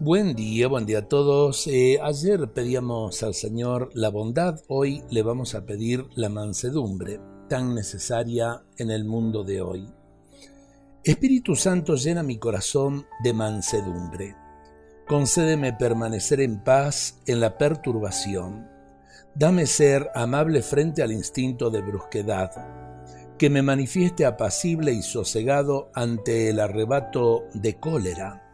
Buen día, buen día a todos. Eh, ayer pedíamos al Señor la bondad, hoy le vamos a pedir la mansedumbre, tan necesaria en el mundo de hoy. Espíritu Santo llena mi corazón de mansedumbre. Concédeme permanecer en paz en la perturbación. Dame ser amable frente al instinto de brusquedad, que me manifieste apacible y sosegado ante el arrebato de cólera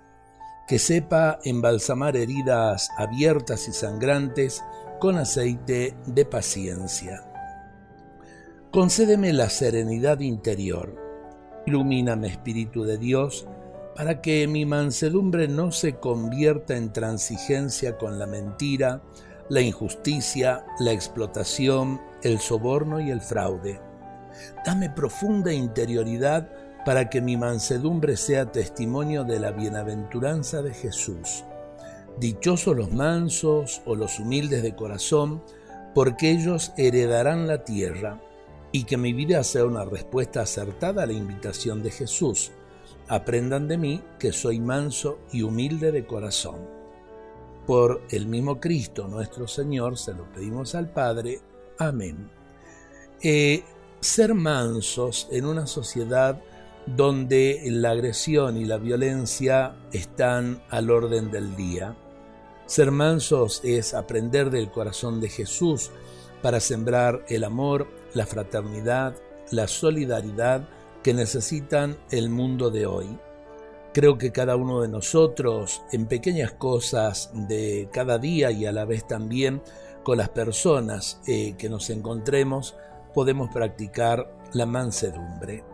que sepa embalsamar heridas abiertas y sangrantes con aceite de paciencia. Concédeme la serenidad interior. Ilumíname, Espíritu de Dios, para que mi mansedumbre no se convierta en transigencia con la mentira, la injusticia, la explotación, el soborno y el fraude. Dame profunda interioridad para que mi mansedumbre sea testimonio de la bienaventuranza de Jesús. Dichosos los mansos o los humildes de corazón, porque ellos heredarán la tierra, y que mi vida sea una respuesta acertada a la invitación de Jesús. Aprendan de mí que soy manso y humilde de corazón. Por el mismo Cristo nuestro Señor se lo pedimos al Padre. Amén. Eh, ser mansos en una sociedad donde la agresión y la violencia están al orden del día. Ser mansos es aprender del corazón de Jesús para sembrar el amor, la fraternidad, la solidaridad que necesitan el mundo de hoy. Creo que cada uno de nosotros, en pequeñas cosas de cada día y a la vez también con las personas eh, que nos encontremos, podemos practicar la mansedumbre.